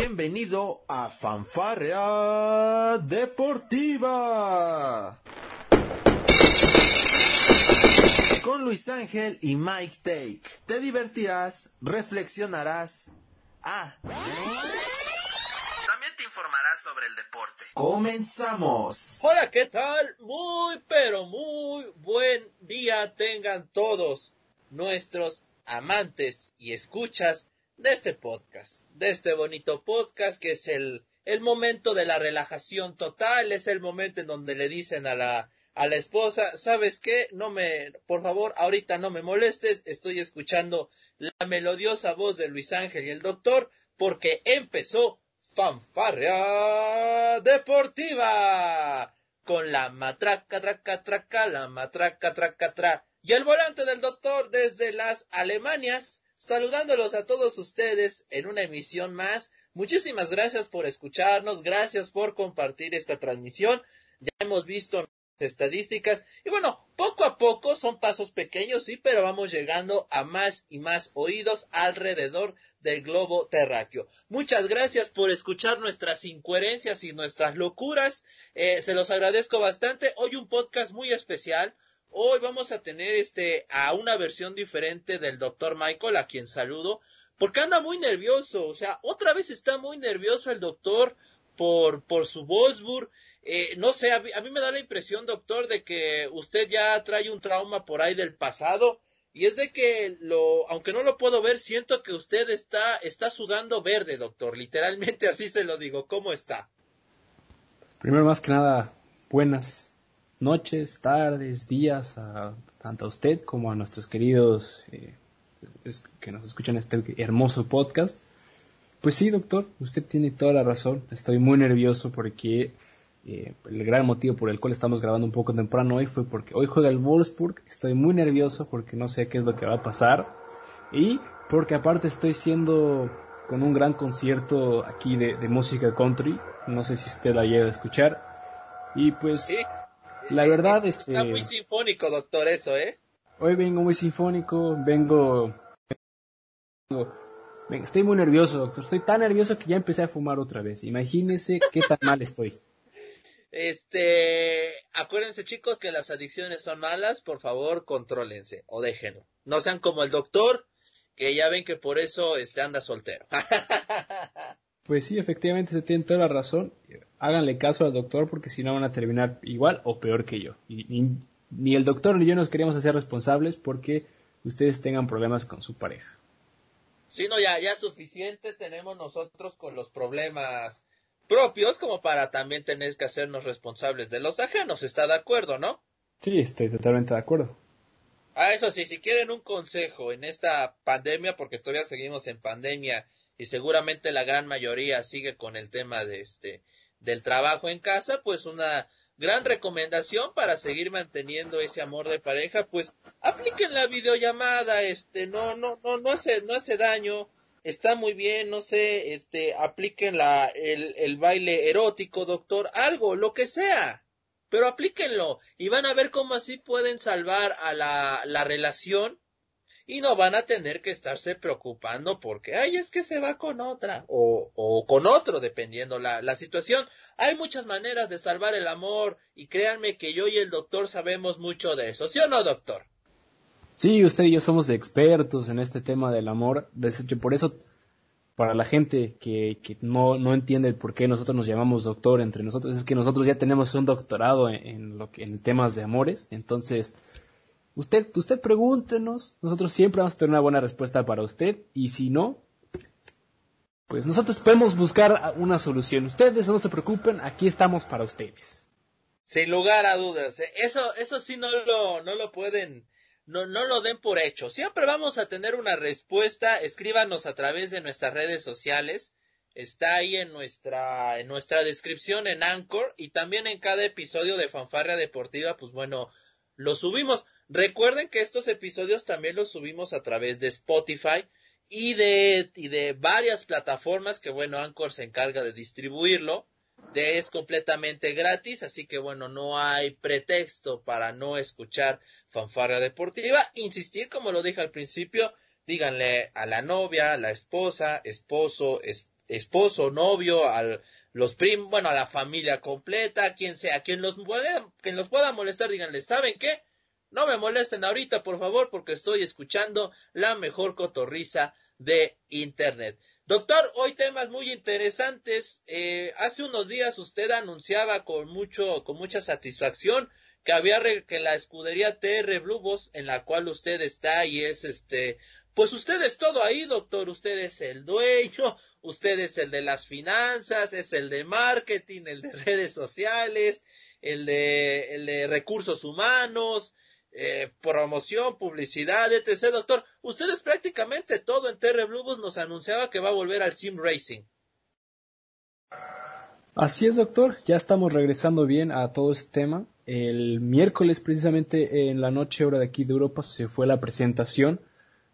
Bienvenido a Fanfarrea Deportiva. Con Luis Ángel y Mike Take. Te divertirás, reflexionarás. Ah. También te informarás sobre el deporte. Comenzamos. Hola, ¿qué tal? Muy, pero muy buen día tengan todos nuestros amantes y escuchas de este podcast, de este bonito podcast que es el, el momento de la relajación total, es el momento en donde le dicen a la, a la esposa, ¿sabes qué? No me, por favor, ahorita no me molestes, estoy escuchando la melodiosa voz de Luis Ángel y el doctor, porque empezó Fanfarria Deportiva con la matraca, traca, traca, la matraca, traca, tra, y el volante del doctor desde las Alemanias, saludándolos a todos ustedes en una emisión más. Muchísimas gracias por escucharnos, gracias por compartir esta transmisión. Ya hemos visto estadísticas y bueno, poco a poco son pasos pequeños, sí, pero vamos llegando a más y más oídos alrededor del globo terráqueo. Muchas gracias por escuchar nuestras incoherencias y nuestras locuras. Eh, se los agradezco bastante. Hoy un podcast muy especial. Hoy vamos a tener este a una versión diferente del doctor Michael, a quien saludo, porque anda muy nervioso, o sea, otra vez está muy nervioso el doctor por, por su Wolfsburg. Eh, no sé, a mí, a mí me da la impresión, doctor, de que usted ya trae un trauma por ahí del pasado. Y es de que lo, aunque no lo puedo ver, siento que usted está, está sudando verde, doctor. Literalmente así se lo digo. ¿Cómo está? Primero más que nada, buenas noches, tardes, días, a, tanto a usted como a nuestros queridos eh, que nos escuchan este hermoso podcast. Pues sí, doctor, usted tiene toda la razón. Estoy muy nervioso porque eh, el gran motivo por el cual estamos grabando un poco temprano hoy fue porque hoy juega el Wolfsburg. Estoy muy nervioso porque no sé qué es lo que va a pasar. Y porque aparte estoy siendo con un gran concierto aquí de, música country. No sé si usted la llega a escuchar. Y pues. La verdad Es- este Está muy sinfónico, doctor, eso, ¿eh? hoy vengo muy sinfónico, vengo, vengo- vengo- estoy muy nervioso, doctor. Estoy tan nervioso que ya empecé a fumar otra vez. Imagínese qué tan mal estoy. Este, acuérdense chicos que las adicciones son malas, por favor, contrólense o déjenlo. No sean como el doctor, que ya ven que por eso este anda soltero. Pues sí, efectivamente se tiene toda la razón. Háganle caso al doctor porque si no van a terminar igual o peor que yo. Y ni, ni el doctor ni yo nos queríamos hacer responsables porque ustedes tengan problemas con su pareja. Si no, ya, ya suficiente tenemos nosotros con los problemas propios como para también tener que hacernos responsables de los ajenos. ¿Está de acuerdo, no? Sí, estoy totalmente de acuerdo. Ah, eso sí, si quieren un consejo en esta pandemia, porque todavía seguimos en pandemia y seguramente la gran mayoría sigue con el tema de este del trabajo en casa, pues una gran recomendación para seguir manteniendo ese amor de pareja, pues apliquen la videollamada, este, no, no, no, no hace, no hace daño, está muy bien, no sé, este, apliquen la, el, el baile erótico, doctor, algo, lo que sea pero aplíquenlo y van a ver cómo así pueden salvar a la, la relación y no van a tener que estarse preocupando porque, ay, es que se va con otra o, o con otro, dependiendo la, la situación. Hay muchas maneras de salvar el amor y créanme que yo y el doctor sabemos mucho de eso, ¿sí o no, doctor? Sí, usted y yo somos expertos en este tema del amor. Por eso, para la gente que, que no, no entiende el por qué nosotros nos llamamos doctor entre nosotros, es que nosotros ya tenemos un doctorado en lo que, en temas de amores. Entonces, usted, usted pregúntenos, nosotros siempre vamos a tener una buena respuesta para usted. Y si no, pues nosotros podemos buscar una solución. Ustedes no se preocupen, aquí estamos para ustedes. Sin lugar a dudas, ¿eh? eso, eso sí no lo, no lo pueden, no, no lo den por hecho. Siempre vamos a tener una respuesta. Escríbanos a través de nuestras redes sociales. Está ahí en nuestra, en nuestra descripción en Anchor y también en cada episodio de Fanfarria Deportiva, pues bueno, lo subimos. Recuerden que estos episodios también los subimos a través de Spotify y de, y de varias plataformas que bueno, Anchor se encarga de distribuirlo. De, es completamente gratis, así que bueno, no hay pretexto para no escuchar fanfarria deportiva. Insistir, como lo dije al principio, díganle a la novia, a la esposa, esposo, es, esposo, novio, al los primos, bueno, a la familia completa, quien sea, quien los, quien los pueda molestar, díganle, ¿saben qué? No me molesten ahorita, por favor, porque estoy escuchando la mejor cotorriza de Internet. Doctor, hoy temas muy interesantes. Eh, hace unos días usted anunciaba con mucho, con mucha satisfacción que había que la escudería TR Blue en la cual usted está y es este, pues usted es todo ahí, doctor. Usted es el dueño, usted es el de las finanzas, es el de marketing, el de redes sociales, el de, el de recursos humanos, eh, promoción, publicidad, etc. Doctor, usted es prácticamente todo en TR Blue nos anunciaba que va a volver al Sim Racing. Así es, doctor. Ya estamos regresando bien a todo este tema. El miércoles, precisamente en la noche hora de aquí de Europa, se fue la presentación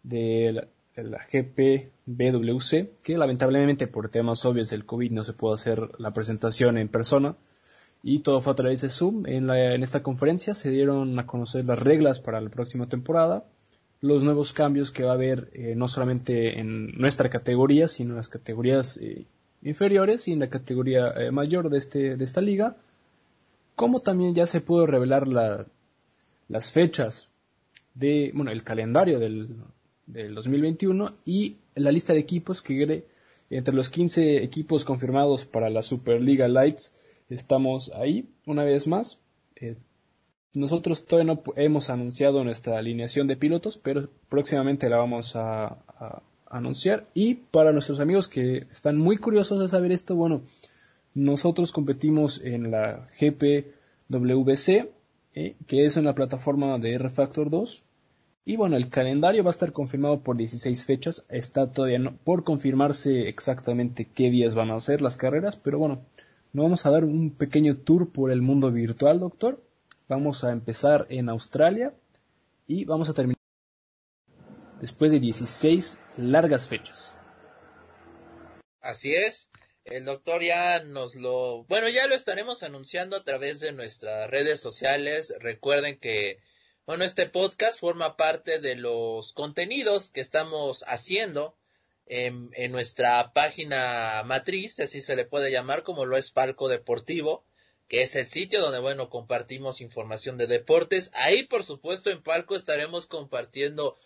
de la, GPBWC, que lamentablemente por temas obvios del COVID no se pudo hacer la presentación en persona y todo fue a través de Zoom. En, en esta conferencia se dieron a conocer las reglas para la próxima temporada, los nuevos cambios que va a haber eh, no solamente en nuestra categoría, sino en las categorías eh, inferiores y en la categoría eh, mayor de, este, de esta liga como también ya se pudo revelar las fechas de, bueno, el calendario del, 2021 y la lista de equipos que entre los 15 equipos confirmados para la Superliga Lights estamos ahí una vez más. Eh, nosotros todavía no hemos anunciado nuestra alineación de pilotos, pero próximamente la vamos a, anunciar. Y para nuestros amigos que están muy curiosos de saber esto, bueno, nosotros competimos en la GPWC, eh, que es una plataforma de R Factor 2. Y bueno, el calendario va a estar confirmado por 16 fechas. Está todavía por confirmarse exactamente qué días van a ser las carreras, pero bueno, nos vamos a dar un pequeño tour por el mundo virtual, doctor. Vamos a empezar en Australia y vamos a terminar después de 16 largas fechas. Así es. El doctor ya nos lo, bueno, ya lo estaremos anunciando a través de nuestras redes sociales. Recuerden que, bueno, este podcast forma parte de los contenidos que estamos haciendo en, nuestra página matriz, así se le puede llamar, como lo es Palco Deportivo, que es el sitio donde, bueno, compartimos información de deportes. Ahí, por supuesto, en Palco estaremos compartiendo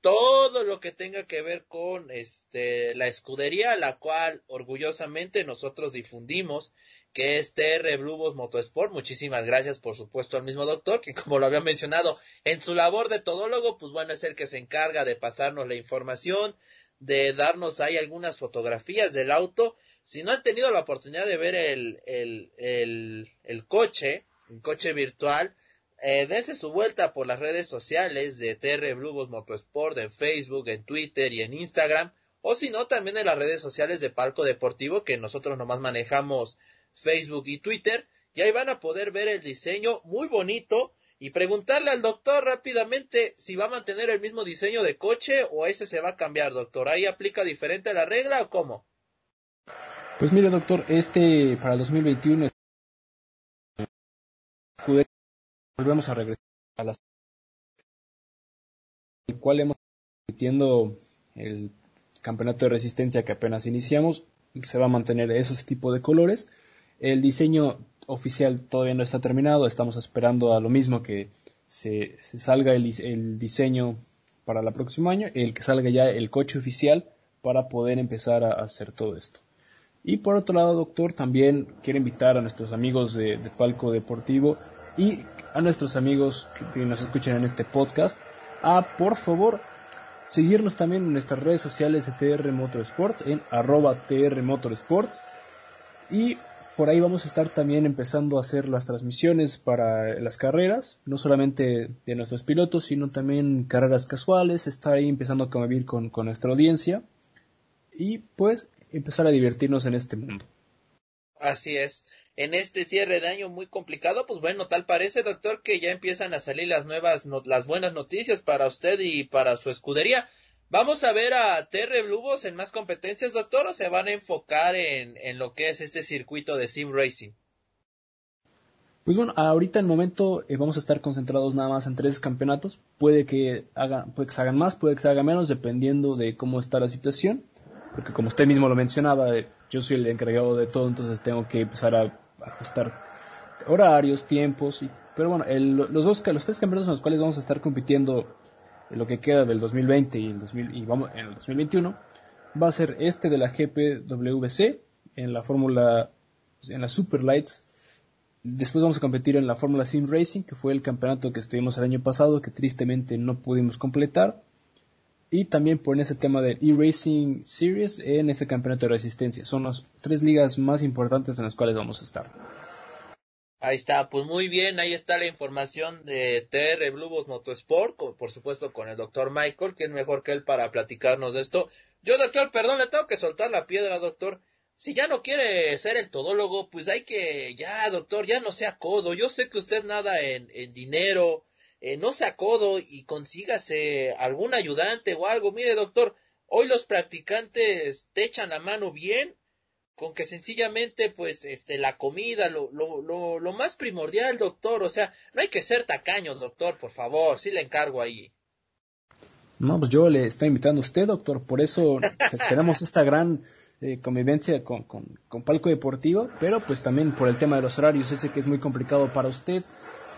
todo lo que tenga que ver con este la escudería, la cual orgullosamente nosotros difundimos, que es TR Blue Motorsport. Muchísimas gracias, por supuesto, al mismo doctor, que como lo había mencionado, en su labor de todólogo, pues bueno, es el que se encarga de pasarnos la información, de darnos ahí algunas fotografías del auto. Si no han tenido la oportunidad de ver el, el, el, el coche, un coche virtual, eh, dense su vuelta por las redes sociales de TR Blue Motorsport en Facebook, en Twitter y en Instagram. O si no, también en las redes sociales de Palco Deportivo, que nosotros nomás manejamos Facebook y Twitter. Y ahí van a poder ver el diseño muy bonito y preguntarle al doctor rápidamente si va a mantener el mismo diseño de coche o ese se va a cambiar, doctor. ¿Ahí aplica diferente la regla o cómo? Pues mire, doctor, este para el 2021 volvemos a regresar a la el cual hemos repitiendo el campeonato de resistencia que apenas iniciamos se va a mantener esos tipos de colores el diseño oficial todavía no está terminado. Estamos esperando a lo mismo que se, salga el, diseño para el próximo año el que salga ya el coche oficial para poder empezar a hacer todo esto. Y por otro lado doctor también quiero invitar a nuestros amigos de, de Palco Deportivo y a nuestros amigos que, nos escuchan en este podcast a por favor seguirnos también en nuestras redes sociales de TR Motorsports en arroba TR Motorsports y por ahí vamos a estar también empezando a hacer las transmisiones para las carreras, no solamente de nuestros pilotos, sino también carreras casuales, estar ahí empezando a convivir con, con nuestra audiencia y pues empezar a divertirnos en este mundo. Así es. En este cierre de año muy complicado, pues bueno, tal parece, doctor, que ya empiezan a salir las nuevas, las buenas noticias para usted y para su escudería. ¿Vamos a ver a Terre Blubos en más competencias, doctor, o se van a enfocar en, en lo que es este circuito de Sim Racing? Pues bueno, ahorita en el momento eh, vamos a estar concentrados nada más en tres campeonatos. Puede que, hagan, puede que se hagan más, puede que se hagan menos, dependiendo de cómo está la situación porque como usted mismo lo mencionaba, yo soy el encargado de todo, entonces tengo que empezar a ajustar horarios, tiempos, y, pero bueno, los dos, los tres campeonatos en los cuales vamos a estar compitiendo en lo que queda del 2020 y, el 2000, y vamos en el 2021 va a ser este de la GPWC en la fórmula en la Super Lights. Después vamos a competir en la Fórmula Sim Racing que fue el campeonato que estuvimos el año pasado que tristemente no pudimos completar. Y también por ese tema del e-Racing Series en este campeonato de resistencia. Son las tres ligas más importantes en las cuales vamos a estar Ahí está, pues muy bien, ahí está la información de TR Blue Motorsport, por supuesto con el doctor Michael, que es mejor que él para platicarnos de esto. Yo, doctor, perdón, le tengo que soltar la piedra, doctor. Si ya no quiere ser el todólogo, pues hay que, ya, doctor, ya no sea codo. Yo sé que usted nada en, en dinero, eh, no sea codo y consígase algún ayudante o algo. Mire, doctor, hoy los practicantes te echan la mano bien con que sencillamente pues este la comida lo, lo, lo, lo, más primordial doctor o sea no hay que ser tacaño doctor por favor sí le encargo ahí. No pues yo le estoy invitando a usted doctor por eso tenemos esta gran eh, convivencia con, con, con, palco deportivo pero pues también por el tema de los horarios ese que es muy complicado para usted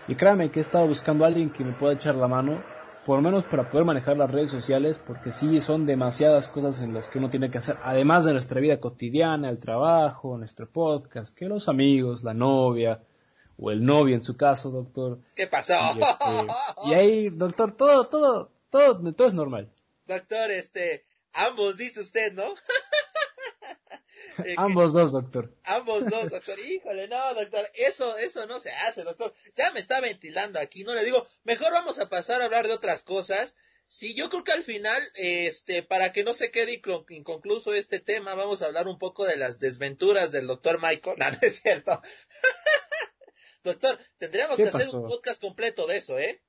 y créame que he estado buscando a alguien que me pueda echar la mano por lo menos para poder manejar las redes sociales, porque sí son demasiadas cosas en las que uno tiene que hacer, además de nuestra vida cotidiana, el trabajo, nuestro podcast, que los amigos, la novia, o el novio en su caso, doctor. ¿Qué pasó? Y, este, y ahí, doctor, todo, todo, todo, todo es normal. Doctor, este, ambos dice usted, ¿no? Eh, ambos dos, doctor. Ambos dos, doctor. Híjole, no, doctor. Eso, eso no se hace, doctor. Ya me está ventilando aquí. No le digo, mejor vamos a pasar a hablar de otras cosas. Sí, yo creo que al final, este, para que no se quede inconcluso este tema, vamos a hablar un poco de las desventuras del doctor Michael. No, no es cierto. doctor, tendríamos que hacer un podcast completo de eso, ¿eh?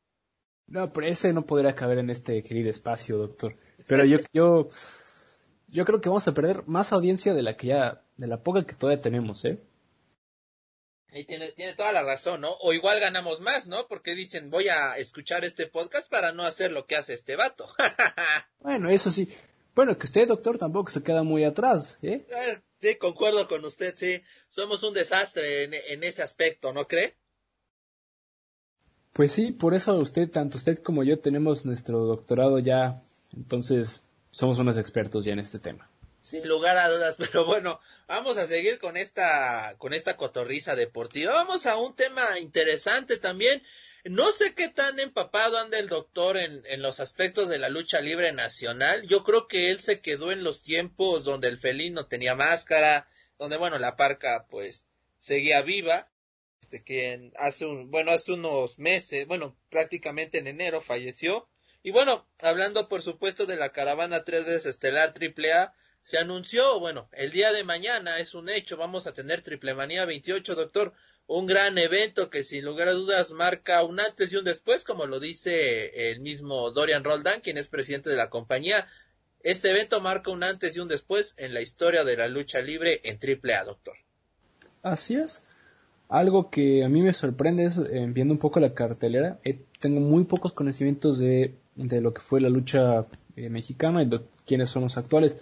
No, pero ese no podría caber en este querido espacio, doctor. Pero yo, yo, yo creo que vamos a perder más audiencia de la que ya, de la poca que todavía tenemos, ¿eh? Y tiene, tiene toda la razón, ¿no? O igual ganamos más, ¿no? Porque dicen, voy a escuchar este podcast para no hacer lo que hace este vato. bueno, eso sí. Bueno, que usted, doctor, tampoco se queda muy atrás, ¿eh? Ah, sí, concuerdo con usted, sí. Somos un desastre en, en ese aspecto, ¿no cree? Pues sí, por eso usted, tanto usted como yo tenemos nuestro doctorado ya, entonces somos unos expertos ya en este tema. Sin lugar a dudas, pero bueno, vamos a seguir con esta, con esta cotorriza deportiva. Vamos a un tema interesante también. No sé qué tan empapado anda el doctor en, en los aspectos de la lucha libre nacional. Yo creo que él se quedó en los tiempos donde el felino tenía máscara, donde bueno, la parca pues seguía viva. Este, que hace un, bueno, hace unos meses, bueno, prácticamente en enero falleció y bueno, hablando por supuesto de la caravana 3 d Estelar AAA, se anunció, bueno, el día de mañana es un hecho, vamos a tener Triple Manía 28, doctor, un gran evento que sin lugar a dudas marca un antes y un después, como lo dice el mismo Dorian Roldán, quien es presidente de la compañía. Este evento marca un antes y un después en la historia de la lucha libre en AAA, doctor. Así es. Algo que a mí me sorprende es, eh, viendo un poco la cartelera, eh, tengo muy pocos conocimientos de de lo que fue la lucha eh, mexicana y de quiénes son los actuales.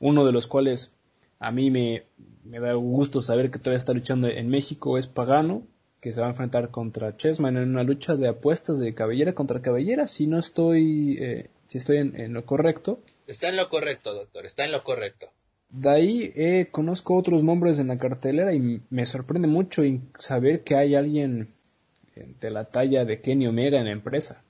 Uno de los cuales a mí me, me, da gusto saber que todavía está luchando en México es Pagano, que se va a enfrentar contra Chessman en una lucha de apuestas de cabellera contra cabellera, si no estoy, eh, si estoy en, lo correcto. Está en lo correcto, doctor, está en lo correcto. De ahí eh, conozco otros nombres en la cartelera y me sorprende mucho saber que hay alguien de la talla de Kenny Omega en la empresa.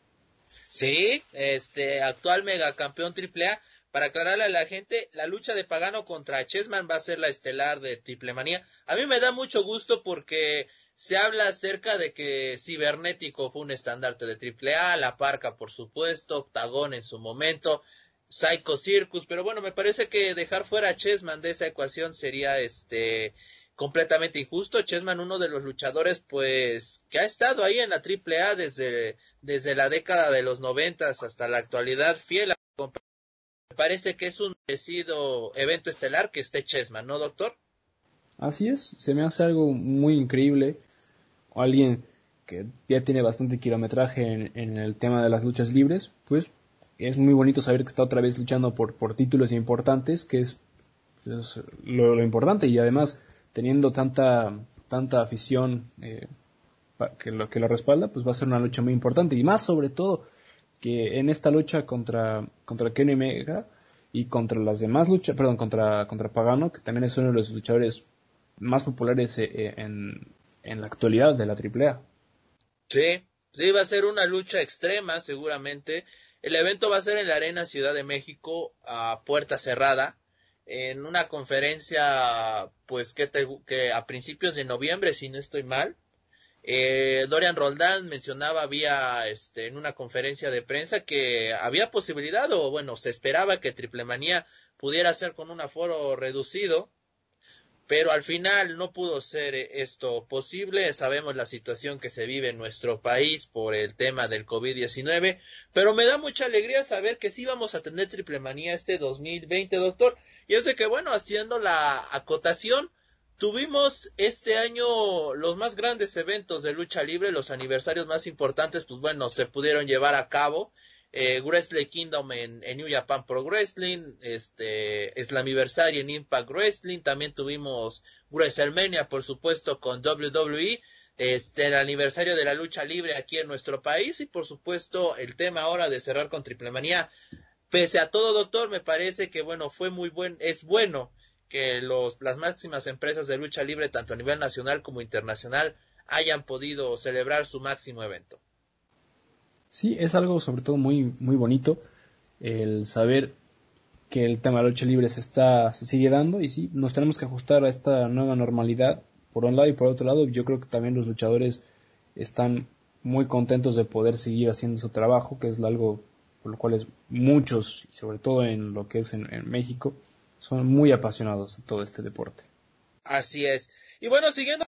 Sí, este actual megacampeón AAA. Para aclararle a la gente, la lucha de Pagano contra Chessman va a ser la estelar de Triple Manía. A mí me da mucho gusto porque se habla acerca de que Cibernético fue un estandarte de AAA, La Parca, por supuesto, Octagón en su momento, Psycho Circus, pero bueno, me parece que dejar fuera a Chessman de esa ecuación sería este completamente injusto. Chessman, uno de los luchadores, pues, que ha estado ahí en la AAA desde desde la década de los noventas hasta la actualidad, fiel a me parece que es un decido evento estelar que esté Chessman, ¿no, doctor? Así es, se me hace algo muy increíble. Alguien que ya tiene bastante kilometraje en, el tema de las luchas libres, pues es muy bonito saber que está otra vez luchando por, títulos importantes, que es es lo, importante y además teniendo tanta tanta afición eh, que lo que lo respalda, pues va a ser una lucha muy importante y más sobre todo que en esta lucha contra contra Kenny Omega y contra las demás luchas, perdón, contra contra Pagano, que también es uno de los luchadores más populares eh, eh, en, en la actualidad de la AAA. Sí, sí va a ser una lucha extrema seguramente. El evento va a ser en la Arena Ciudad de México a puerta cerrada en una conferencia pues que, que a principios de noviembre si no estoy mal eh, Dorian Roldán mencionaba había este, en una conferencia de prensa que había posibilidad o bueno, se esperaba que Triple Manía pudiera ser con un aforo reducido, pero al final no pudo ser esto posible. Sabemos la situación que se vive en nuestro país por el tema del COVID-19, pero me da mucha alegría saber que sí vamos a tener Triple Manía este 2020, doctor. Y es de que bueno, haciendo la acotación, Tuvimos este año los más grandes eventos de lucha libre, los aniversarios más importantes, pues bueno, se pudieron llevar a cabo. Eh, Wrestle Kingdom en, New Japan Pro Wrestling, este, Slammiversary en Impact Wrestling, también tuvimos WrestleMania, por supuesto, con WWE, este, el aniversario de la lucha libre aquí en nuestro país y por supuesto el tema ahora de cerrar con Triple Manía. Pese a todo, doctor, me parece que bueno, fue muy buen, es bueno que los, las máximas empresas de lucha libre, tanto a nivel nacional como internacional, hayan podido celebrar su máximo evento. Sí, es algo sobre todo muy, muy bonito el saber que el tema de la lucha libre se está se sigue dando y sí, nos tenemos que ajustar a esta nueva normalidad por un lado y por otro lado yo creo que también los luchadores están muy contentos de poder seguir haciendo su trabajo que es algo por lo cual es muchos sobre todo en lo que es en México son muy apasionados de todo este deporte. Así es. Y bueno, siguiendo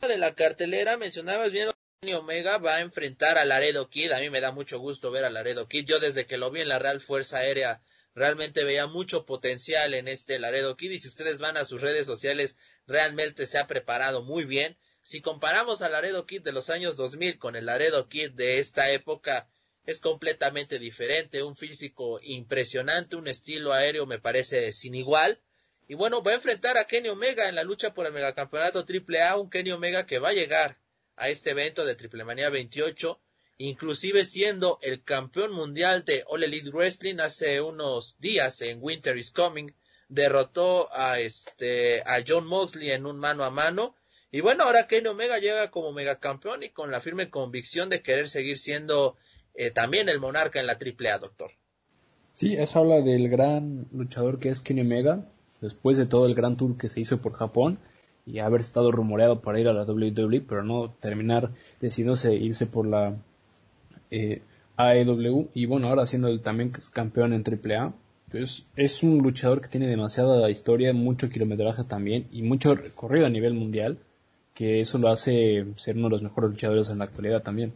de la cartelera, mencionabas bien Omega va a enfrentar a Laredo Kid. A mí me da mucho gusto ver a Laredo Kid. Yo desde que lo vi en la Real Fuerza Aérea realmente veía mucho potencial en este Laredo Kid y si ustedes van a sus redes sociales realmente se ha preparado muy bien. Si comparamos al Laredo Kid de los años 2000 con el Laredo Kid de esta época, es completamente diferente, un físico impresionante, un estilo aéreo me parece sin igual. Y bueno, va a enfrentar a Kenny Omega en la lucha por el megacampeonato AAA, un Kenny Omega que va a llegar a este evento de Triple Manía 28, inclusive siendo el campeón mundial de All Elite Wrestling hace unos días en Winter is Coming, derrotó a este a John Moxley en un mano a mano. Y bueno, ahora Kenny Omega llega como megacampeón y con la firme convicción de querer seguir siendo eh, también el monarca en la AAA, doctor. Sí, eso habla del gran luchador que es Kenny Omega, después de todo el gran tour que se hizo por Japón y haber estado rumoreado para ir a la WWE, pero no terminar decidiéndose irse por la eh, AEW y bueno, ahora siendo el también campeón en AAA. Pues es un luchador que tiene demasiada historia, mucho kilometraje también y mucho recorrido a nivel mundial, que eso lo hace ser uno de los mejores luchadores en la actualidad también.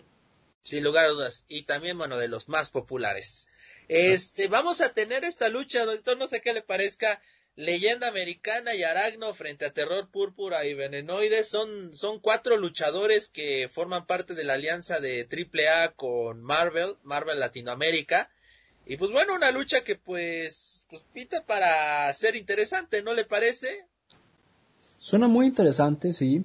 Sin lugar a dudas. Y también, bueno, de los más populares. Este, vamos a tener esta lucha, doctor, no sé qué le parezca. Leyenda Americana y Aragno frente a Terror Púrpura y Venenoide son, son cuatro luchadores que forman parte de la alianza de AAA con Marvel, Marvel Latinoamérica. Y pues bueno, una lucha que pues, pues pinta para ser interesante, ¿no le parece? Suena muy interesante, sí.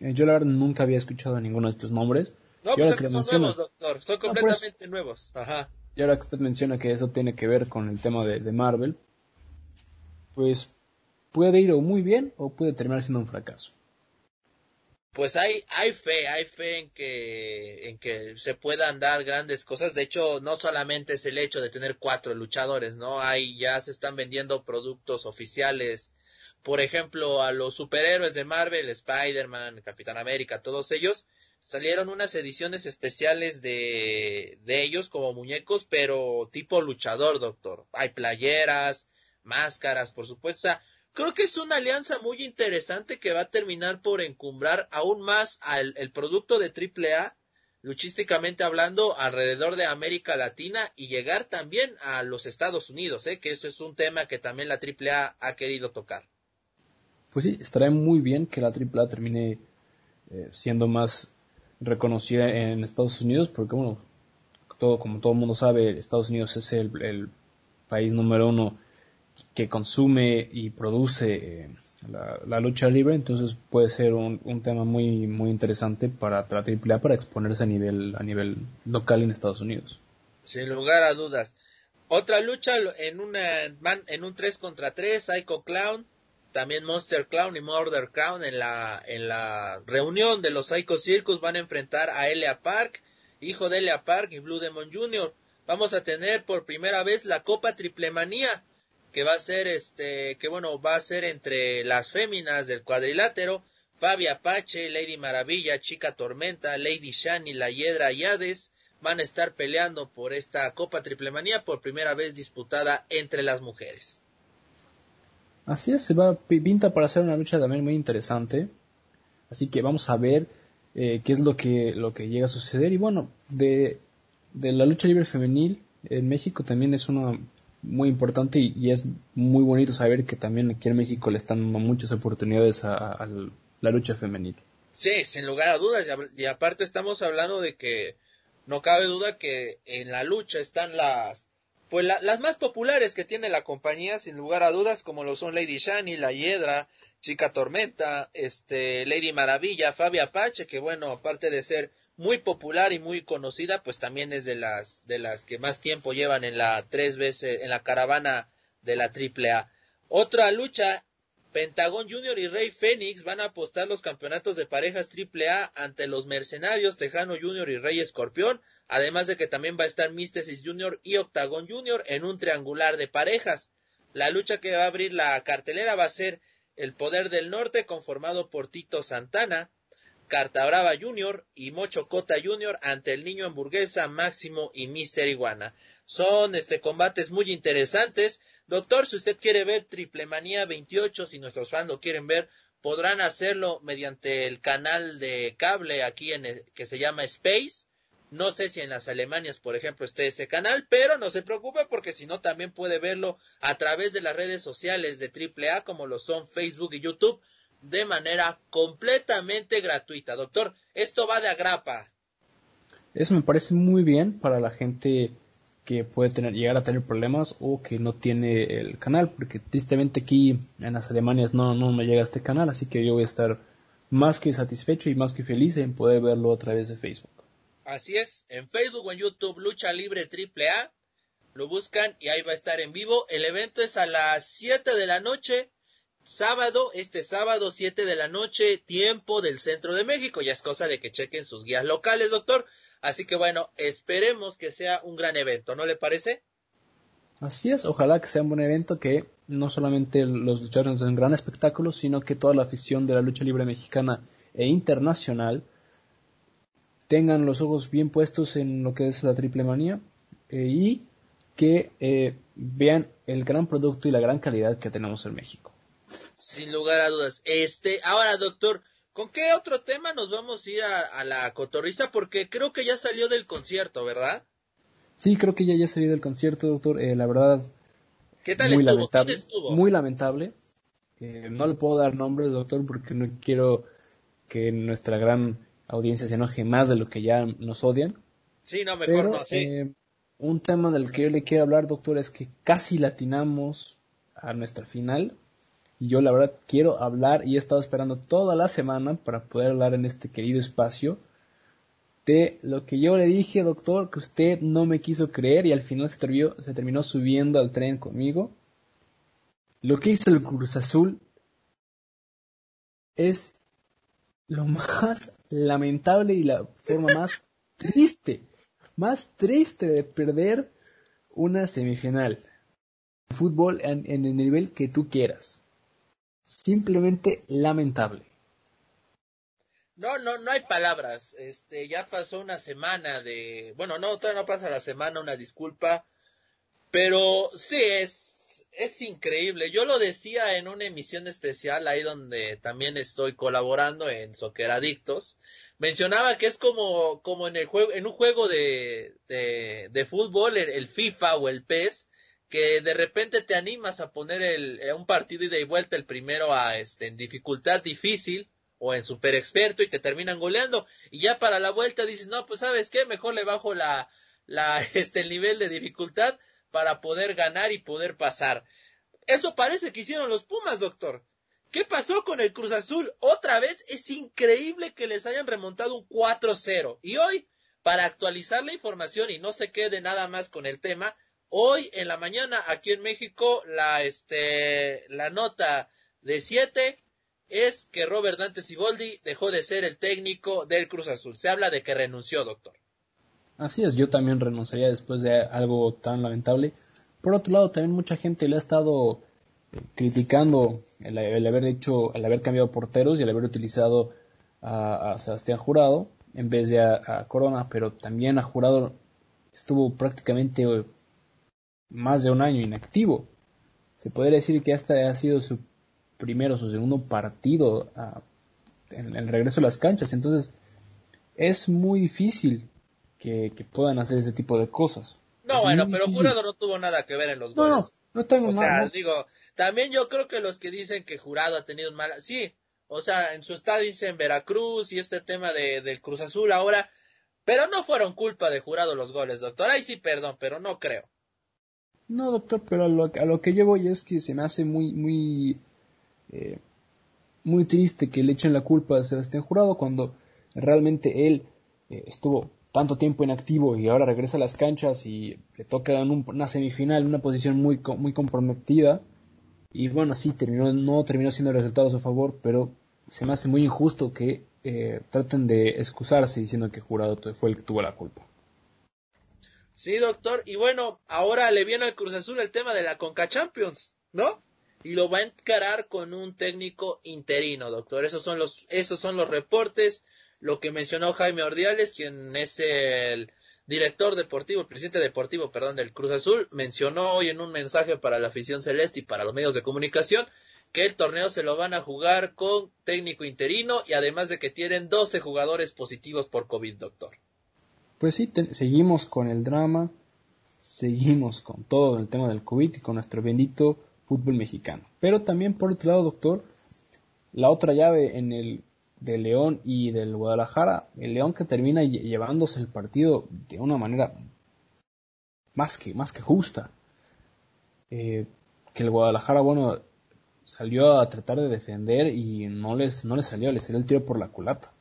Eh, yo la verdad nunca había escuchado ninguno de estos nombres. No, pues son nuevos, doctor. Son pues, completamente nuevos. Ajá. Y ahora que usted menciona que eso tiene que ver con el tema de, Marvel, pues puede ir o muy bien o puede terminar siendo un fracaso. Pues hay, hay fe, hay fe en que, en que se puedan dar grandes cosas. De hecho, no solamente es el hecho de tener cuatro luchadores, ¿no? Hay, ya se están vendiendo productos oficiales. Por ejemplo, a los superhéroes de Marvel, Spider-Man, Capitán América, todos ellos, salieron unas ediciones especiales de, de ellos como muñecos, pero tipo luchador, doctor. Hay playeras, máscaras, por supuesto. creo que es una alianza muy interesante que va a terminar por encumbrar aún más al el producto de AAA, luchísticamente hablando, alrededor de América Latina y llegar también a los Estados Unidos, ¿eh? que eso es un tema que también la AAA ha querido tocar. Pues sí, estará muy bien que la AAA termine eh, siendo más reconocida en Estados Unidos, porque bueno, todo, como todo el mundo sabe, Estados Unidos es el, país número uno que consume y produce eh, la, lucha libre, entonces puede ser un, tema muy muy interesante para la AAA para exponerse a nivel a nivel local en Estados Unidos. Sin lugar a dudas. Otra lucha en una en un 3 contra 3, Psycho Clown, también Monster Clown y Murder Clown en la en la reunión de los Psycho Circus van a enfrentar a Elia Park, hijo de Elia Park y Blue Demon Jr. Vamos a tener por primera vez la Copa Triple Manía que va a ser este, que bueno, va a ser entre las féminas del cuadrilátero, Fabi Apache, Lady Maravilla, Chica Tormenta, Lady Shani, La Hiedra y Hades van a estar peleando por esta Copa Triplemanía por primera vez disputada entre las mujeres. Así es, se va pinta para hacer una lucha también muy interesante. Así que vamos a ver eh, qué es lo que, lo que llega a suceder. Y bueno, de, de la lucha libre femenil en México también es una muy importante y, es muy bonito saber que también aquí en México le están dando muchas oportunidades a, la lucha femenil. Sí, sin lugar a dudas. Y, aparte estamos hablando de que no cabe duda que en la lucha están las pues las más populares que tiene la compañía, sin lugar a dudas, como lo son Lady Shani, La Hiedra, Chica Tormenta, este, Lady Maravilla, Fabia Apache, que bueno, aparte de ser muy popular y muy conocida, pues también es de las de las que más tiempo llevan en la tres veces en la caravana de la AAA. Otra lucha, Pentagón Junior y Rey Fénix van a apostar los campeonatos de parejas AAA ante los Mercenarios, Tejano Junior y Rey Escorpión, además de que también va a estar Místesis Junior y Octagon Junior en un triangular de parejas. La lucha que va a abrir la cartelera va a ser el Poder del Norte conformado por Tito Santana, Carta Brava Jr. y Mocho Cota Jr. ante el niño hamburguesa Máximo y Mister Iguana. Son este combates muy interesantes. Doctor, si usted quiere ver Triple Manía 28, si nuestros fans lo quieren ver, podrán hacerlo mediante el canal de cable aquí en que se llama Space. No sé si en las Alemanias, por ejemplo, esté ese canal, pero no se preocupe porque si no también puede verlo a través de las redes sociales de AAA como lo son Facebook y YouTube de manera completamente gratuita. Doctor, esto va de agrapa. Eso me parece muy bien para la gente que puede tener, llegar a tener problemas o que no tiene el canal, porque tristemente aquí en las Alemanias no, no me llega este canal, así que yo voy a estar más que satisfecho y más que feliz en poder verlo a través de Facebook. Así es, en Facebook o en YouTube Lucha Libre Triple A, lo buscan y ahí va a estar en vivo. El evento es a las 7 de la noche sábado, este sábado 7 de la noche, tiempo del centro de México. Ya es cosa de que chequen sus guías locales, doctor. Así que bueno, esperemos que sea un gran evento, ¿no le parece? Así es, ojalá que sea un buen evento que no solamente los luchadores den un gran espectáculo, sino que toda la afición de la lucha libre mexicana e internacional tengan los ojos bien puestos en lo que es la triple manía eh, y que eh, vean el gran producto y la gran calidad que tenemos en México. Sin lugar a dudas. Este, ahora, doctor, ¿con qué otro tema nos vamos a ir a, la cotorriza? Porque creo que ya salió del concierto, ¿verdad? Sí, creo que ya ya salió del concierto, doctor. Eh, la verdad, ¿Qué tal muy estuvo? lamentable. Muy lamentable. No le puedo dar nombres, doctor, porque no quiero que nuestra gran audiencia se enoje más de lo que ya nos odian. Sí, no, mejor no, sí. Eh, un tema del que yo le quiero hablar, doctor, es que casi latinamos a nuestra final y yo la verdad quiero hablar y he estado esperando toda la semana para poder hablar en este querido espacio de lo que yo le dije, doctor, que usted no me quiso creer y al final se, se terminó subiendo al tren conmigo. Lo que hizo el Cruz Azul es lo más lamentable y la forma más triste, más triste de perder una semifinal. Fútbol en el nivel que tú quieras simplemente lamentable. No, no, no hay palabras. Este, ya pasó una semana de, bueno, no, todavía no pasa la semana, una disculpa, pero sí es, es increíble. Yo lo decía en una emisión especial ahí donde también estoy colaborando en Soccer Adictos. Mencionaba que es como, como en el juego, en un juego de, de, fútbol, el FIFA o el PES, que de repente te animas a poner el, eh, un partido ida y vuelta el primero a este en dificultad difícil o en super experto y te terminan goleando y ya para la vuelta dices no pues sabes qué mejor le bajo la la este el nivel de dificultad para poder ganar y poder pasar Eso parece que hicieron los Pumas, doctor. ¿Qué pasó con el Cruz Azul? Otra vez es increíble que les hayan remontado un 4-0. Y hoy, para actualizar la información y no se quede nada más con el tema, hoy en la mañana aquí en México la este la nota de 7 es que Robert Dante Siboldi dejó de ser el técnico del Cruz Azul. Se habla de que renunció, doctor. Así es, yo también renunciaría después de algo tan lamentable. Por otro lado, también mucha gente le ha estado criticando el, haber hecho, el haber cambiado porteros y el haber utilizado a, Sebastián Jurado en vez de a, Corona, pero también a Jurado estuvo prácticamente más de un año inactivo. Se podría decir que hasta ha sido su primero o su segundo partido en el regreso a las canchas, entonces es muy difícil que, puedan hacer ese tipo de cosas. No, bueno, pero Jurado no tuvo nada que ver en los goles. No, no, tengo o digo, también yo creo que los que dicen que Jurado ha tenido un mal... Sí, o sea, en su estado dice en Veracruz y este tema de, del Cruz Azul ahora, pero no fueron culpa de Jurado los goles, doctor. Ahí sí, perdón, pero no creo. No, doctor, pero a lo, a lo que yo voy es que se me hace muy, muy, eh, muy triste que le echen la culpa a Sebastián Jurado cuando realmente él eh, estuvo tanto tiempo inactivo y ahora regresa a las canchas y le toca en una semifinal, una posición muy, muy comprometida y bueno, sí, terminó, no terminó siendo el resultado a su favor, pero se me hace muy injusto que eh, traten de excusarse diciendo que Jurado fue el que tuvo la culpa. Sí, doctor. Y bueno, ahora le viene al Cruz Azul el tema de la Conca Champions, ¿no? Y lo va a encarar con un técnico interino, doctor. Esos son los, esos son los reportes. Lo que mencionó Jaime Ordiales, quien es el director deportivo, el presidente deportivo, perdón, del Cruz Azul, mencionó hoy en un mensaje para la afición celeste y para los medios de comunicación que el torneo se lo van a jugar con técnico interino y además de que tienen 12 jugadores positivos por COVID, doctor. Pues sí, seguimos con el drama, seguimos con todo el tema del COVID y con nuestro bendito fútbol mexicano. Pero también por otro lado, doctor, la otra llave en el de León y del Guadalajara, el León que termina llevándose el partido de una manera más que, más que justa. Eh, que el Guadalajara, bueno, salió a tratar de defender y no les, no les salió, les salió el tiro por la culata.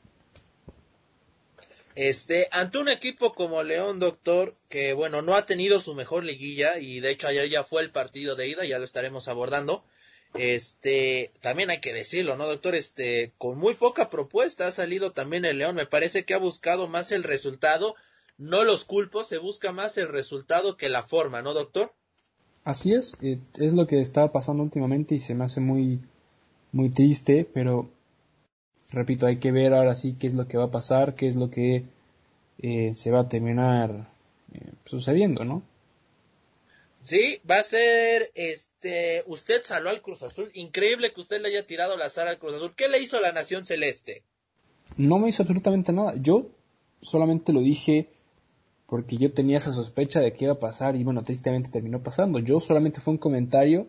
Este, ante un equipo como León, doctor, que bueno, no ha tenido su mejor liguilla y de hecho ayer ya fue el partido de ida, ya lo estaremos abordando. Este, también hay que decirlo, ¿no, doctor? Este, con muy poca propuesta ha salido también el León. Me parece que ha buscado más el resultado. No los culpo, se busca más el resultado que la forma, ¿no, doctor? Así es, eh, es lo que está pasando últimamente y se me hace muy, muy triste, pero repito, hay que ver ahora sí qué es lo que va a pasar, qué es lo que eh, se va a terminar eh, sucediendo, ¿no? Sí, va a ser, este, usted saló al Cruz Azul. Increíble que usted le haya tirado la sal al Cruz Azul. ¿Qué le hizo a la Nación Celeste? No me hizo absolutamente nada. Yo solamente lo dije porque yo tenía esa sospecha de que iba a pasar y bueno, tristemente terminó pasando. Yo solamente fue un comentario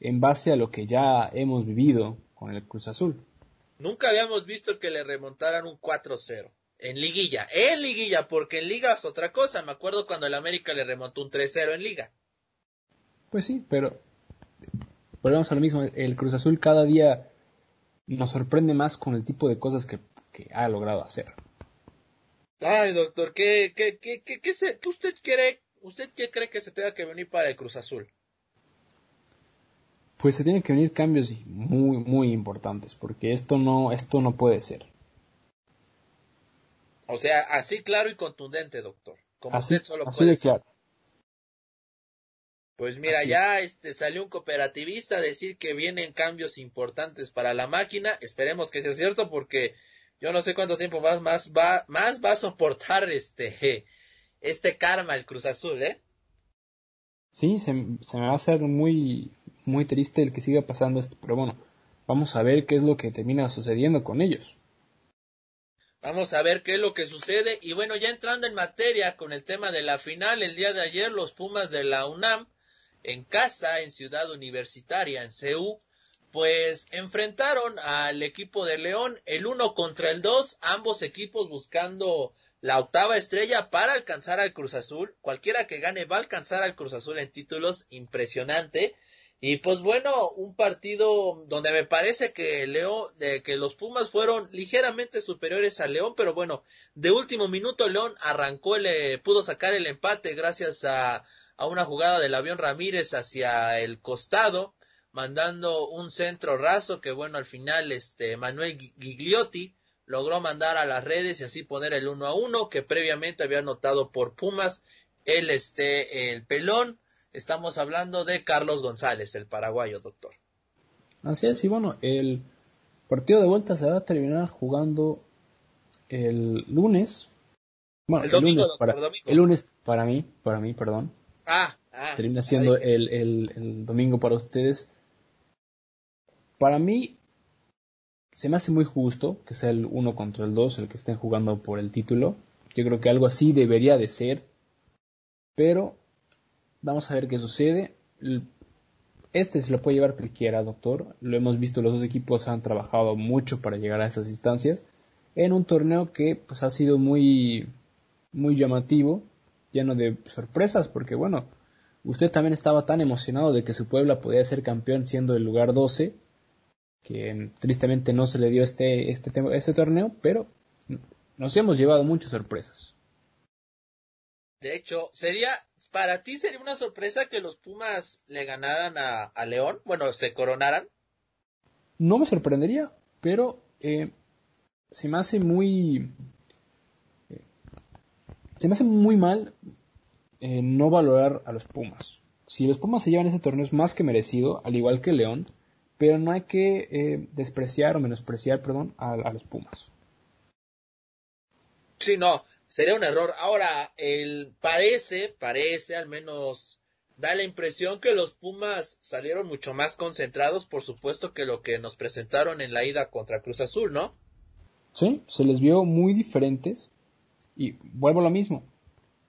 en base a lo que ya hemos vivido con el Cruz Azul. Nunca habíamos visto que le remontaran un 4-0. En liguilla, en liguilla, porque en liga es otra cosa. Me acuerdo cuando el América le remontó un 3-0 en liga. Pues sí, pero volvemos a lo mismo. El Cruz Azul cada día nos sorprende más con el tipo de cosas que, ha logrado hacer. Ay, doctor, ¿qué, qué, qué, qué, qué, usted cree, usted qué cree que se tenga que venir para el Cruz Azul? Pues se tienen que venir cambios muy, muy importantes, porque esto no, esto no puede ser. O sea, así claro y contundente, doctor. Como usted solo así de claro. Pues mira, ya este salió un cooperativista a decir que vienen cambios importantes para la máquina. Esperemos que sea cierto porque yo no sé cuánto tiempo más, más va, más va a soportar este, este karma el Cruz Azul, ¿eh? Sí, se, se, me va a hacer muy, muy triste el que siga pasando esto, pero bueno, vamos a ver qué es lo que termina sucediendo con ellos. Vamos a ver qué es lo que sucede. Y bueno, ya entrando en materia con el tema de la final, el día de ayer los Pumas de la UNAM en casa, en Ciudad Universitaria, en CEU, pues enfrentaron al equipo de León el uno contra el dos, ambos equipos buscando la octava estrella para alcanzar al Cruz Azul. Cualquiera que gane va a alcanzar al Cruz Azul en títulos, impresionante. Y pues bueno, un partido donde me parece que León, de que los Pumas fueron ligeramente superiores al León, pero bueno, de último minuto León arrancó, le pudo sacar el empate gracias a, a una jugada del avión Ramírez hacia el costado, mandando un centro raso que bueno, al final este Manuel Gigliotti logró mandar a las redes y así poner el uno a uno que previamente había anotado por Pumas el este el pelón Estamos hablando de Carlos González, el paraguayo, doctor. Así es, y bueno, el partido de vuelta se va a terminar jugando el lunes. Bueno, el, lunes, para, el lunes para mí, para mí, perdón. Ah, ah Termina siendo el, el, el domingo para ustedes. Para mí, se me hace muy justo que sea el uno contra el 2 el que estén jugando por el título. Yo creo que algo así debería de ser. Pero Vamos a ver qué sucede. Este se lo puede llevar cualquiera, doctor. Lo hemos visto, los dos equipos han trabajado mucho para llegar a estas instancias. En un torneo que pues ha sido muy, muy llamativo, lleno de sorpresas, porque bueno, usted también estaba tan emocionado de que su Puebla podía ser campeón siendo el lugar 12, que tristemente no se le dio este, este, este torneo, pero nos hemos llevado muchas sorpresas. De hecho, sería ¿Para ti sería una sorpresa que los Pumas le ganaran a, León? Bueno, se coronaran. No me sorprendería, pero eh, se me hace muy... Eh, se me hace muy mal eh, no valorar a los Pumas. Si los Pumas se llevan ese torneo es más que merecido, al igual que León, pero no hay que despreciar o menospreciar, perdón, a, a los Pumas. Sí, no, sería un error. Ahora, el parece, parece al menos da la impresión que los Pumas salieron mucho más concentrados, por supuesto, que lo que nos presentaron en la ida contra Cruz Azul, ¿no? Sí, se les vio muy diferentes y vuelvo a lo mismo.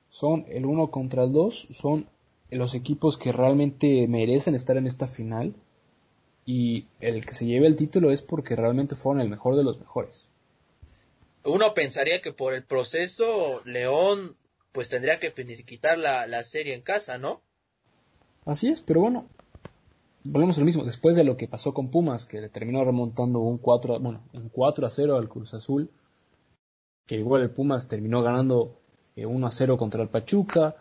Son el uno contra el dos, son los equipos que realmente merecen estar en esta final y el que se lleve el título es porque realmente fueron el mejor de los mejores uno pensaría que por el proceso León pues tendría que finiquitar la, la serie en casa, ¿no? Así es, pero bueno, volvemos a lo mismo. Después de lo que pasó con Pumas, que le terminó remontando un 4, bueno, un 4 a 0 al Cruz Azul, que igual el Pumas terminó ganando 1 eh, a 0 contra el Pachuca,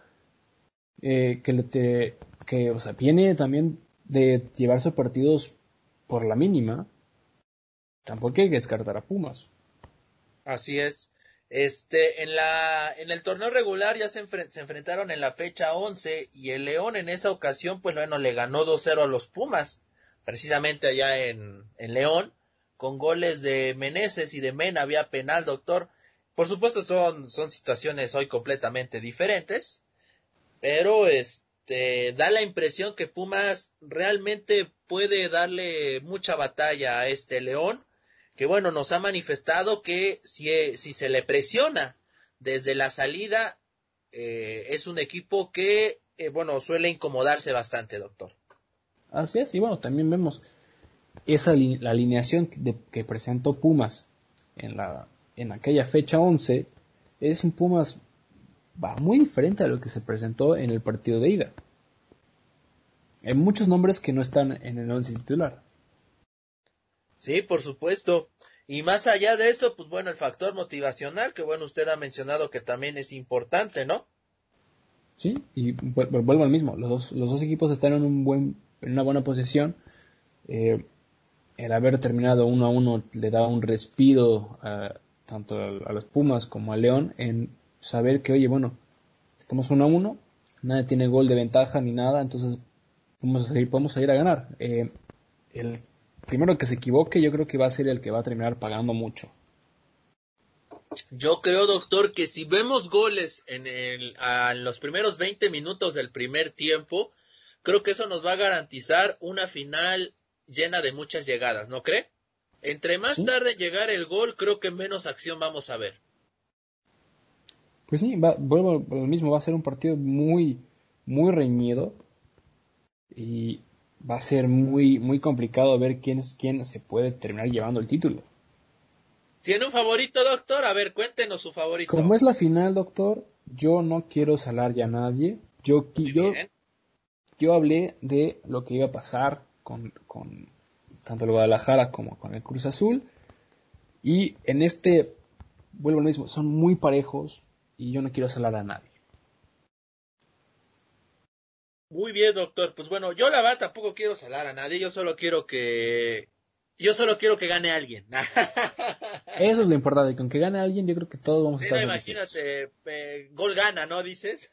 eh, que, le que o sea, viene también de llevarse partidos por la mínima. Tampoco hay que descartar a Pumas. Así es. Este, en la, en el torneo regular ya se, se, enfrentaron en la fecha 11 y el León en esa ocasión, pues bueno, le ganó 2-0 a los Pumas, precisamente allá en, en León, con goles de Meneses y de Mena, había penal, doctor. Por supuesto son, son situaciones hoy completamente diferentes, pero este, da la impresión que Pumas realmente puede darle mucha batalla a este León que bueno, nos ha manifestado que si, si se le presiona desde la salida, eh, es un equipo que, eh, bueno, suele incomodarse bastante, doctor. Así es, y bueno, también vemos esa la alineación que presentó Pumas en, la, en aquella fecha 11, es un Pumas va muy diferente a lo que se presentó en el partido de ida. Hay muchos nombres que no están en el once titular. Sí, por supuesto. Y más allá de eso, pues bueno, el factor motivacional, que bueno, usted ha mencionado que también es importante, ¿no? Sí, y vuelvo al mismo. Los dos, los dos equipos están en, un buen, en una buena posición. Eh, el haber terminado uno a uno le da un respiro tanto a, los Pumas como a León en saber que, oye, bueno, estamos uno a uno, nadie tiene gol de ventaja ni nada, entonces podemos salir, podemos salir a ganar. Eh, el primero que se equivoque, yo creo que va a ser el que va a terminar pagando mucho. Yo creo, doctor, que si vemos goles en, el, en los primeros 20 minutos del primer tiempo, creo que eso nos va a garantizar una final llena de muchas llegadas, ¿no cree? Entre más tarde llegar el gol, creo que menos acción vamos a ver. Pues sí, va, vuelvo a lo mismo, va a ser un partido muy, muy reñido. Y va a ser muy, muy complicado ver quién, es, quién se puede terminar llevando el título. ¿Tiene un favorito, doctor? A ver, cuéntenos su favorito. Como es la final, doctor, yo no quiero salar ya a nadie. Yo, yo yo hablé de lo que iba a pasar con, con tanto el Guadalajara como con el Cruz Azul. Y en este, vuelvo al mismo, son muy parejos y yo no quiero salar a nadie. Muy bien, doctor. Pues bueno, yo la verdad tampoco quiero salar a nadie, yo solo quiero que... Yo solo quiero que gane alguien. Eso es lo importante, con que gane alguien yo creo que todos vamos a estar imagínate, gol gana, ¿no? Dices.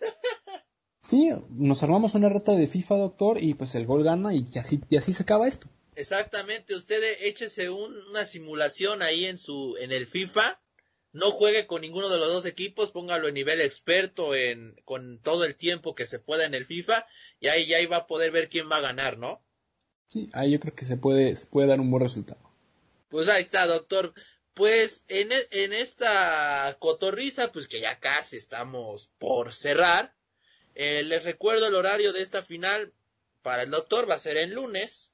sí, nos armamos una reta de FIFA, doctor, y pues el gol gana y así, y así se acaba esto. Exactamente, usted échese una simulación ahí en su en el FIFA, no juegue con ninguno de los dos equipos, póngalo en nivel experto en con todo el tiempo que se pueda en el FIFA y ahí ya iba a poder ver quién va a ganar, ¿no? Sí, ahí yo creo que se puede se puede dar un buen resultado. Pues ahí está, doctor. Pues en, e, en esta cotorriza, pues que ya casi estamos por cerrar, eh, les recuerdo el horario de esta final para el doctor, va a ser el lunes,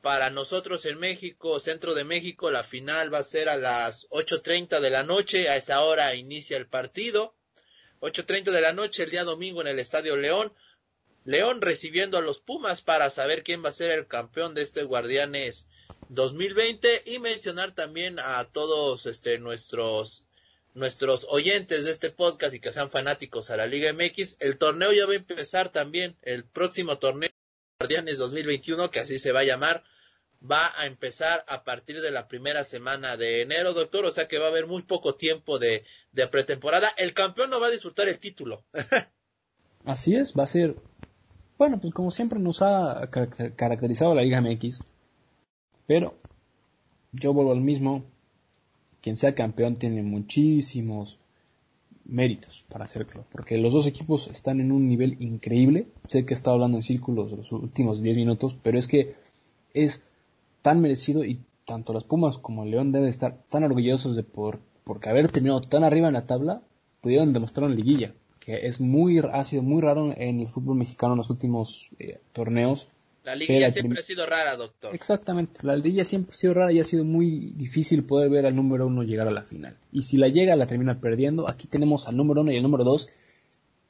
para nosotros en México, centro de México, la final va a ser a las 8.30 de la noche. A esa hora inicia el partido. 8.30 de la noche el día domingo en el Estadio León. León recibiendo a los Pumas para saber quién va a ser el campeón de este Guardianes 2020 y mencionar también a todos este, nuestros nuestros oyentes de este podcast y que sean fanáticos a la Liga MX. El torneo ya va a empezar también, el próximo torneo Guardianes 2021, que así se va a llamar, va a empezar a partir de la primera semana de enero, doctor, o sea que va a haber muy poco tiempo de, pretemporada. El campeón no va a disfrutar el título. así es, va a ser, bueno, pues como siempre nos ha caracterizado la Liga MX, pero yo vuelvo al mismo, quien sea campeón tiene muchísimos méritos para hacerlo, porque los dos equipos están en un nivel increíble. Sé que he estado hablando en círculos los últimos 10 minutos, pero es que es tan merecido y tanto las Pumas como el León deben estar tan orgullosos de por porque haber terminado tan arriba en la tabla pudieron demostrar en liguilla, que es muy ha sido muy raro en el fútbol mexicano en los últimos eh, torneos la liguilla siempre ha sido rara, doctor. Exactamente, la liguilla siempre ha sido rara y ha sido muy difícil poder ver al número uno llegar a la final. Y si la llega, la termina perdiendo. Aquí tenemos al número uno y al número dos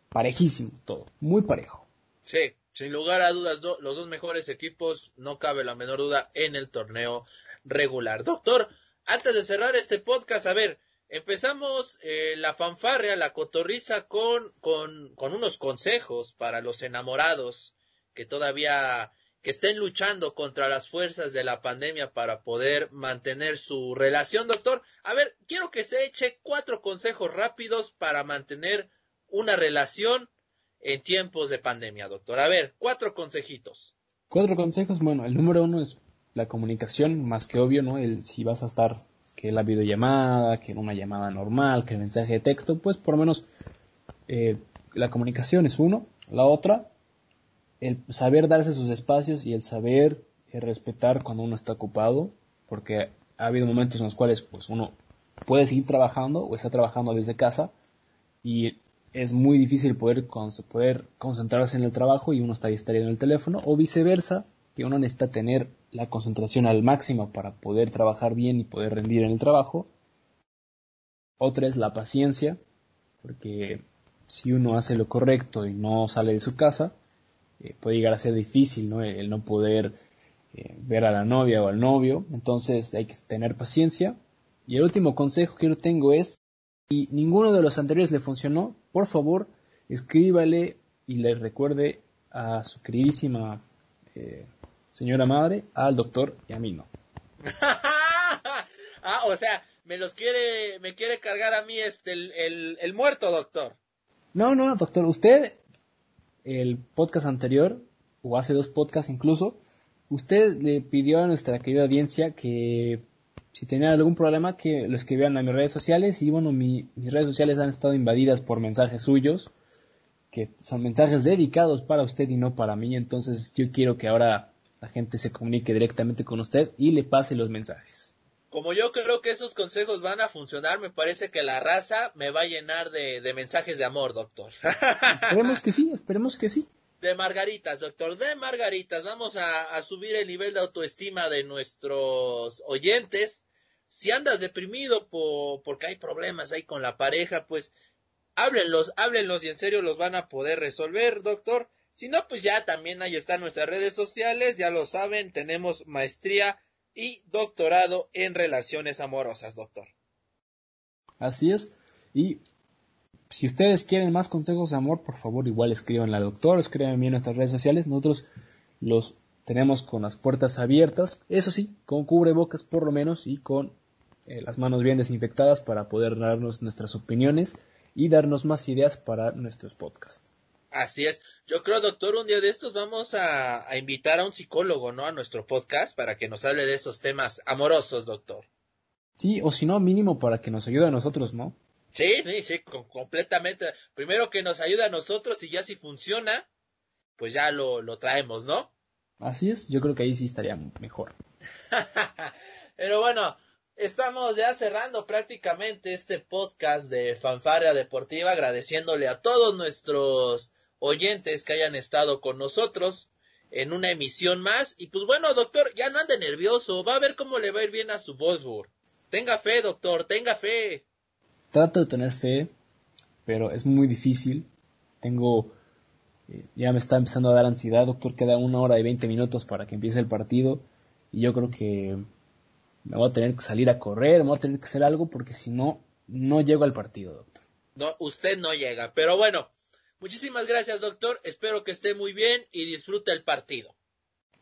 parejísimo todo, muy parejo. Sí, sin lugar a dudas, los dos mejores equipos, no cabe la menor duda, en el torneo regular. Doctor, antes de cerrar este podcast, a ver, empezamos eh, la fanfarria, la cotorriza con, con, con unos consejos para los enamorados que todavía que estén luchando contra las fuerzas de la pandemia para poder mantener su relación, doctor. A ver, quiero que se eche cuatro consejos rápidos para mantener una relación en tiempos de pandemia, doctor. A ver, cuatro consejitos. Cuatro consejos, bueno, el número uno es la comunicación, más que obvio, ¿no? El si vas a estar que la videollamada, que una llamada normal, que el mensaje de texto, pues por lo menos eh, la comunicación es uno. La otra, el saber darse sus espacios y el saber eh, respetar cuando uno está ocupado, porque ha habido momentos en los cuales pues uno puede seguir trabajando o está trabajando desde casa y es muy difícil poder, poder concentrarse en el trabajo y uno está distraído en el teléfono o viceversa, que uno necesita tener la concentración al máximo para poder trabajar bien y poder rendir en el trabajo. Otra es la paciencia, porque si uno hace lo correcto y no sale de su casa, eh, puede llegar a ser difícil, ¿no? El, no poder eh, ver a la novia o al novio. Entonces hay que tener paciencia. Y el último consejo que yo tengo es, si ninguno de los anteriores le funcionó, por favor, escríbale y le recuerde a su queridísima eh, señora madre, al doctor y a mí no. ah, o sea, me los quiere, me quiere cargar a mí este, el, el muerto, doctor. No, no, doctor, usted el podcast anterior, o hace dos podcasts incluso, usted le pidió a nuestra querida audiencia que si tenían algún problema que lo escribieran a mis redes sociales y bueno, mis redes sociales han estado invadidas por mensajes suyos, que son mensajes dedicados para usted y no para mí, entonces yo quiero que ahora la gente se comunique directamente con usted y le pase los mensajes. Como yo creo que esos consejos van a funcionar, me parece que la raza me va a llenar de, mensajes de amor, doctor. esperemos que sí, esperemos que sí. De margaritas, doctor, de margaritas. Vamos a, subir el nivel de autoestima de nuestros oyentes. Si andas deprimido por, porque hay problemas ahí con la pareja, pues háblenlos, háblenlos y en serio los van a poder resolver, doctor. Si no, pues ya también ahí están nuestras redes sociales, ya lo saben, tenemos maestría y doctorado en relaciones amorosas, doctor. Así es. Y si ustedes quieren más consejos de amor, por favor, igual escriban al doctor, escriban en nuestras redes sociales. Nosotros los tenemos con las puertas abiertas, eso sí, con cubrebocas por lo menos y con eh, las manos bien desinfectadas para poder darnos nuestras opiniones y darnos más ideas para nuestros podcasts. Así es. Yo creo, doctor, un día de estos vamos a, a, invitar a un psicólogo, ¿no? A nuestro podcast para que nos hable de esos temas amorosos, doctor. Sí, o si no, mínimo para que nos ayude a nosotros, ¿no? Sí, sí, sí, completamente. Primero que nos ayude a nosotros y ya si funciona, pues ya lo, lo traemos, ¿no? Así es, yo creo que ahí sí estaría mejor. Pero bueno, estamos ya cerrando prácticamente este podcast de Fanfaria Deportiva, agradeciéndole a todos nuestros oyentes que hayan estado con nosotros en una emisión más. Y pues bueno, doctor, ya no ande nervioso, va a ver cómo le va a ir bien a su Bosworth. Tenga fe, doctor, tenga fe. Trato de tener fe, pero es muy difícil. Tengo eh, ya me está empezando a dar ansiedad, doctor. Queda una hora y veinte minutos para que empiece el partido. Y yo creo que me voy a tener que salir a correr, me voy a tener que hacer algo porque si no, no llego al partido, doctor. No, usted no llega. Pero bueno, muchísimas gracias, doctor. Espero que esté muy bien y disfrute el partido.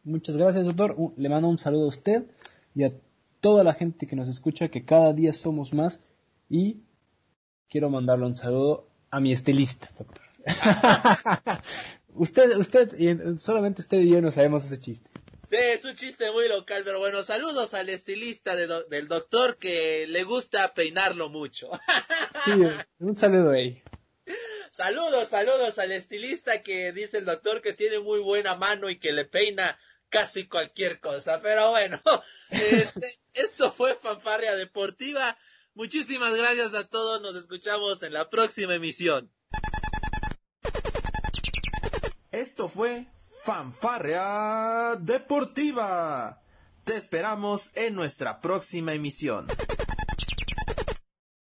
Muchas gracias, doctor. Le mando un saludo a usted y a toda la gente que nos escucha, que cada día somos más. Y quiero mandarle un saludo a mi estilista, doctor. usted, usted, solamente usted y yo no sabemos ese chiste. Sí, es un chiste muy local, pero bueno, saludos al estilista del doctor que le gusta peinarlo mucho. sí, un saludo ahí. Saludos, saludos al estilista que dice el doctor que tiene muy buena mano y que le peina casi cualquier cosa. Pero bueno, este, esto fue Fanfarria Deportiva. Muchísimas gracias a todos, nos escuchamos en la próxima emisión. Esto fue Fanfarrea Deportiva. Te esperamos en nuestra próxima emisión.